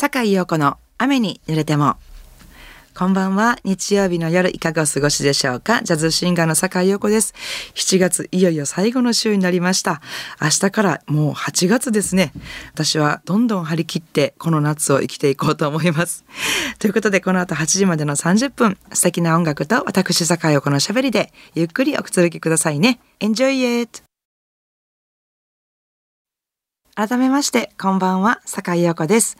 坂井陽子の雨に濡れても。こんばんは。日曜日の夜いかがお過ごしでしょうかジャズシンガーの坂井陽子です。7月いよいよ最後の週になりました。明日からもう8月ですね。私はどんどん張り切ってこの夏を生きていこうと思います。ということでこの後8時までの30分、素敵な音楽と私坂井陽子の喋りでゆっくりおくつろぎくださいね。Enjoy it! 改めまして、こんばんは、坂井陽子です、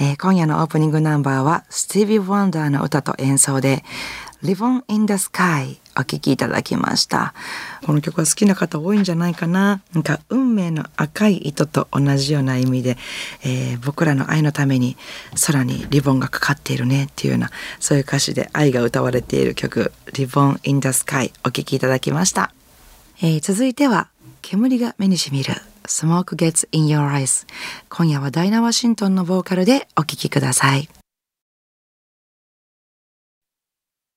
えー今夜のオープニングナンバーは、スティービー・ワンダーの歌と演奏で、Live on in the Sky お聴きいただきました。この曲は好きな方多いんじゃないかな。なんか、運命の赤い糸と同じような意味で、えー僕らの愛のために空にリボンがかかっているねっていうような、そういう歌詞で愛が歌われている曲、Live on in the Sky お聴きいただきました。えー続いては煙が目にしみる Smoke Gets in Your Eyes. 今夜はダイナ・ワシントンのボーカルでお聴きください。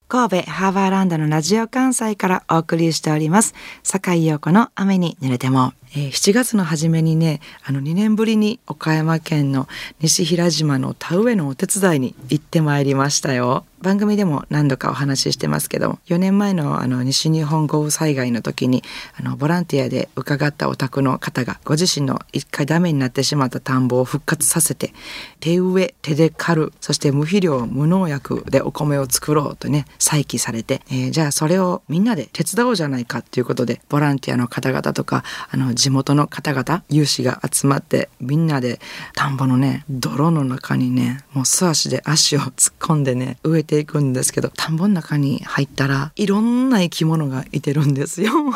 神戸ハーバーランドのラジオ関西からお送りしております。酒井陽子の雨に濡れても、えー7月の初めにねあの2年ぶりに岡山県の西平島の田植えのお手伝いに行ってまいりましたよ。番組でも何度かお話ししてますけど4年前のあの西日本豪雨災害の時にあのボランティアで伺ったお宅の方がご自身の一回ダメになってしまった田んぼを復活させて手植え手で刈るそして無肥料無農薬でお米を作ろうとね再起されて、えーじゃあそれをみんなで手伝おうじゃないかっていうことでボランティアの方々とかあの地元の方々有志が集まってみんなで田んぼのね泥の中にねもう素足で足を突っ込んでね植えていくんですけど田んぼの中に入ったらいろんな生き物がいてるんですよ。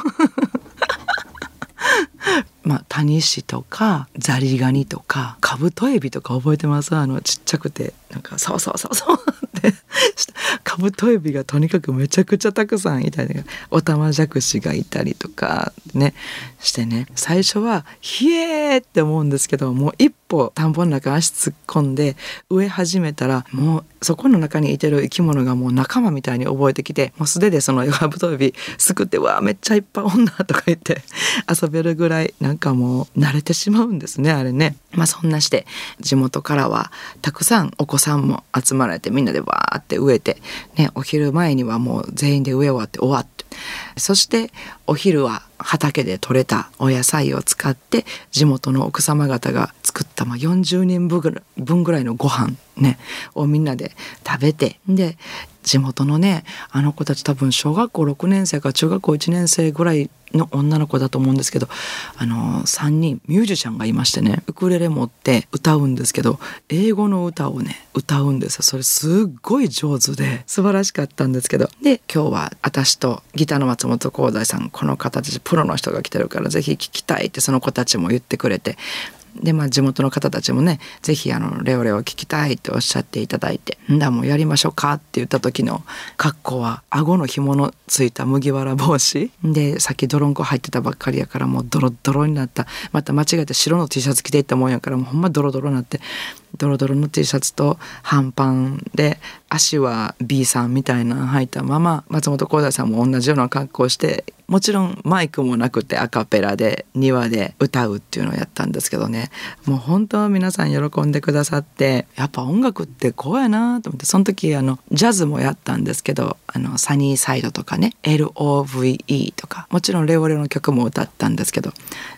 まあ、タニシとかザリガニとかカブトエビとか覚えてます？あのちっちゃくてなんかそうそうそうそうってカブトエビがとにかくめちゃくちゃたくさんいたりとかオタマジャクシがいたりとかねしてね最初は「ひえー!」って思うんですけどもう一歩田んぼの中足突っ込んで植え始めたらもうそこの中にいてる生き物がもう仲間みたいに覚えてきてもう素手でそのカブトエビすくって「わあめっちゃいっぱいおんな」とか言って遊べるぐらいなんかもう慣れてしまうんですねあれね。まあそんなして地元からはたくさんお子さんも集まられてみんなでわーって植えて、ね、お昼前にはもう全員で植え終わって終わって。そしてお昼は畑で採れたお野菜を使って地元の奥様方が作ったまあ40人分ぐらいのご飯ねをみんなで食べてで地元のねあの子たち多分小学校6年生か中学校1年生ぐらいの女の子だと思うんですけどあの3人ミュージシャンがいましてねウクレレ持って歌うんですけど英語の歌をね歌うんですそれすっごい上手で素晴らしかったんですけど。で今日は私とギターの松本幸大さんこの方たちプロの人が来てるからぜひ聴きたいってその子たちも言ってくれてでまあ地元の方たちもねぜひあのレオレオ聞きたいっておっしゃっていただいて「んだもうやりましょうか」って言った時の格好は顎の紐のついた麦わら帽子。でさっき泥んこ入ってたばっかりやからもうドロドロになった。また間違えて白の T シャツ着ていったもんやからもうほんまドロドロになってドロドロの T シャツと半パンで足は B さんみたいなの履いたまま松本幸大さんも同じような格好してもちろんマイクもなくてアカペラで庭で歌うっていうのをやったんですけどね。もう本当は皆さん喜んでくださってやっぱ音楽ってこうやなと思ってその時あのジャズもやったんですけどあのサニーサイドとかね LOVE とかもちろんレオレオの曲も歌ったんですけど、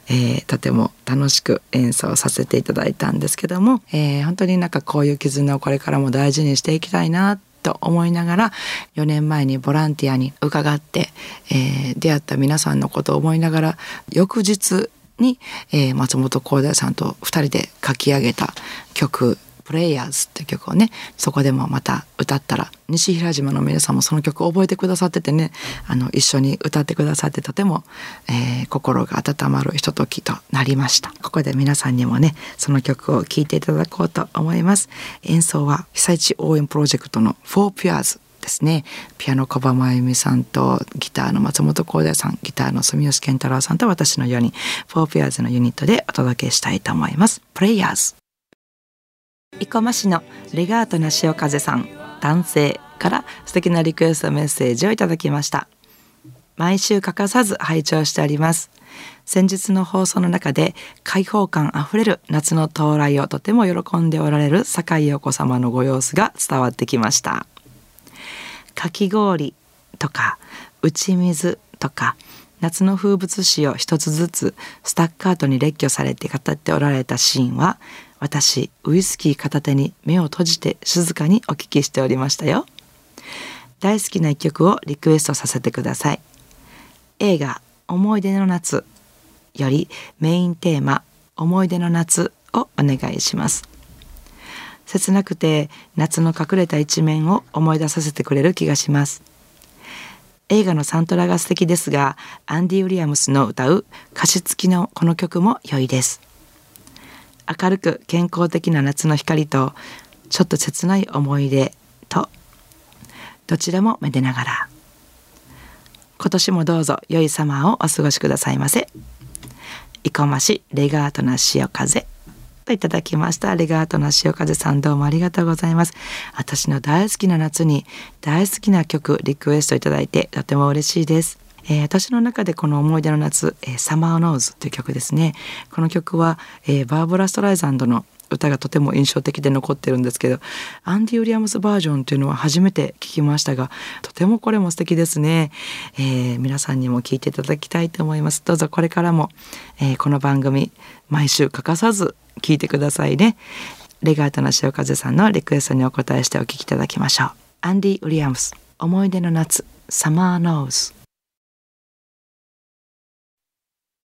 えーとても楽しく演奏させていただいたんですけども、えー本当になんかこういう絆をこれからも大事にしていきたいなと思いながら4年前にボランティアに伺って、えー出会った皆さんのことを思いながら翌日に、えー松本幸大さんと2人で書き上げた曲「プレイヤーズ」っていう曲をねそこでもまた歌ったら西平島の皆さんもその曲を覚えてくださっててねあの一緒に歌ってくださってとても、えー心が温まるひとときとなりました。ここで皆さんにもねその曲を聴いていただこうと思います。演奏は被災地応援プロジェクトの「フォーピュアーズ」ですね。ピアノ小葉真由美さんとギターの松本幸大さんギターの住吉健太郎さんと私の4人フォーピュアーズのユニットでお届けしたいと思います。プレイヤーズ生駒市のレガートな潮風さん男性から素敵なリクエストメッセージをいただきました。毎週欠かさず拝聴しております。先日の放送の中で開放感あふれる夏の到来をとても喜んでおられる坂井陽子様のご様子が伝わってきました。かき氷とか打ち水とか夏の風物詩を一つずつスタッカートに列挙されて語っておられたシーンは私ウイスキー片手に目を閉じて静かにお聞きしておりましたよ。大好きな一曲をリクエストさせてください。映画思い出の夏よりメインテーマ思い出の夏をお願いします。切なくて夏の隠れた一面を思い出させてくれる気がします。映画のサントラが素敵ですがアンディ・ウィリアムスの歌う歌詞付きのこの曲も良いです。明るく健康的な夏の光とちょっと切ない思い出とどちらもめでながら。今年もどうぞ良いサマーをお過ごしくださいませ。生駒市レガートな潮風。といただきましたレガートな潮風さんどうもありがとうございます。私の大好きな夏に大好きな曲リクエストいただいてとても嬉しいです。えー、私の中でこの思い出の夏、えー、サマーノーズという曲ですね。この曲は、えー、バーブラ・ストライザンドの歌がとても印象的で残ってるんですけどアンディ・ウィリアムスバージョンというのは初めて聞きましたがとてもこれも素敵ですね、えー、皆さんにも聞いていただきたいと思います。どうぞこれからも、えー、この番組毎週欠かさず聞いてくださいね。レガートな潮風さんのリクエストにお答えしてお聞きいただきましょう。アンディ・ウィリアムス思い出の夏サマーノーズ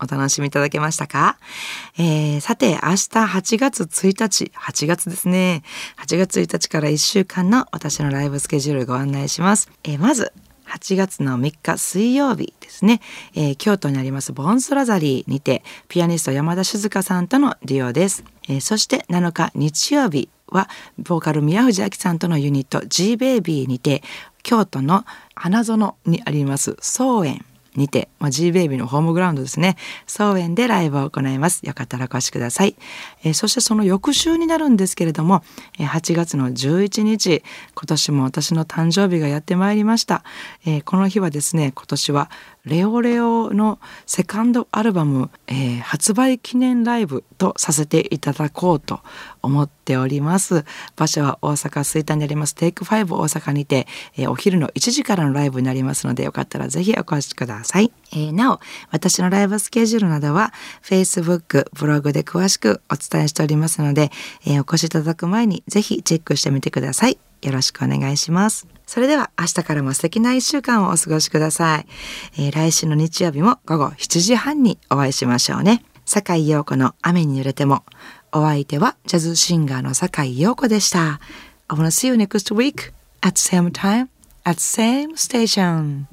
お楽しみいただけましたか、えー、さて、明日8月1日、8月ですね。8月1日から1週間の私のライブスケジュールご案内します。えー、まず、8月の3日水曜日ですね、えー、京都にありますボンスラザリーにてピアニスト山田静香さんとのデュオです、えー、そして7日日曜日はボーカル宮藤明さんとのユニット G ベイビーにて京都の花園にあります草園。にて、まあ、G ベイビーのホームグラウンドですね。草園でライブを行います。よかったらお越しください、えー、そしてその翌週になるんですけれども、えー、8月の11日今年も私の誕生日がやってまいりました、えー、この日はですね今年はレオレオのセカンドアルバム、えー、発売記念ライブとさせていただこうと思ってております場所は大阪吹田にありますテイク5大阪にて、えー、お昼の1時からのライブになりますのでよかったらぜひお越しください、えー、なお私のライブスケジュールなどは Facebook ブログで詳しくお伝えしておりますので、えお越しいただく前にぜひチェックしてみてくださいよろしくお願いしますそれでは明日からも素敵な一週間をお過ごしください。えー、来週の日曜日も午後7時半にお会いしましょうね。坂井陽子の雨に濡れても。お相手はジャズシンガーの坂井陽子でした。I wanna see you next week at same time at same station.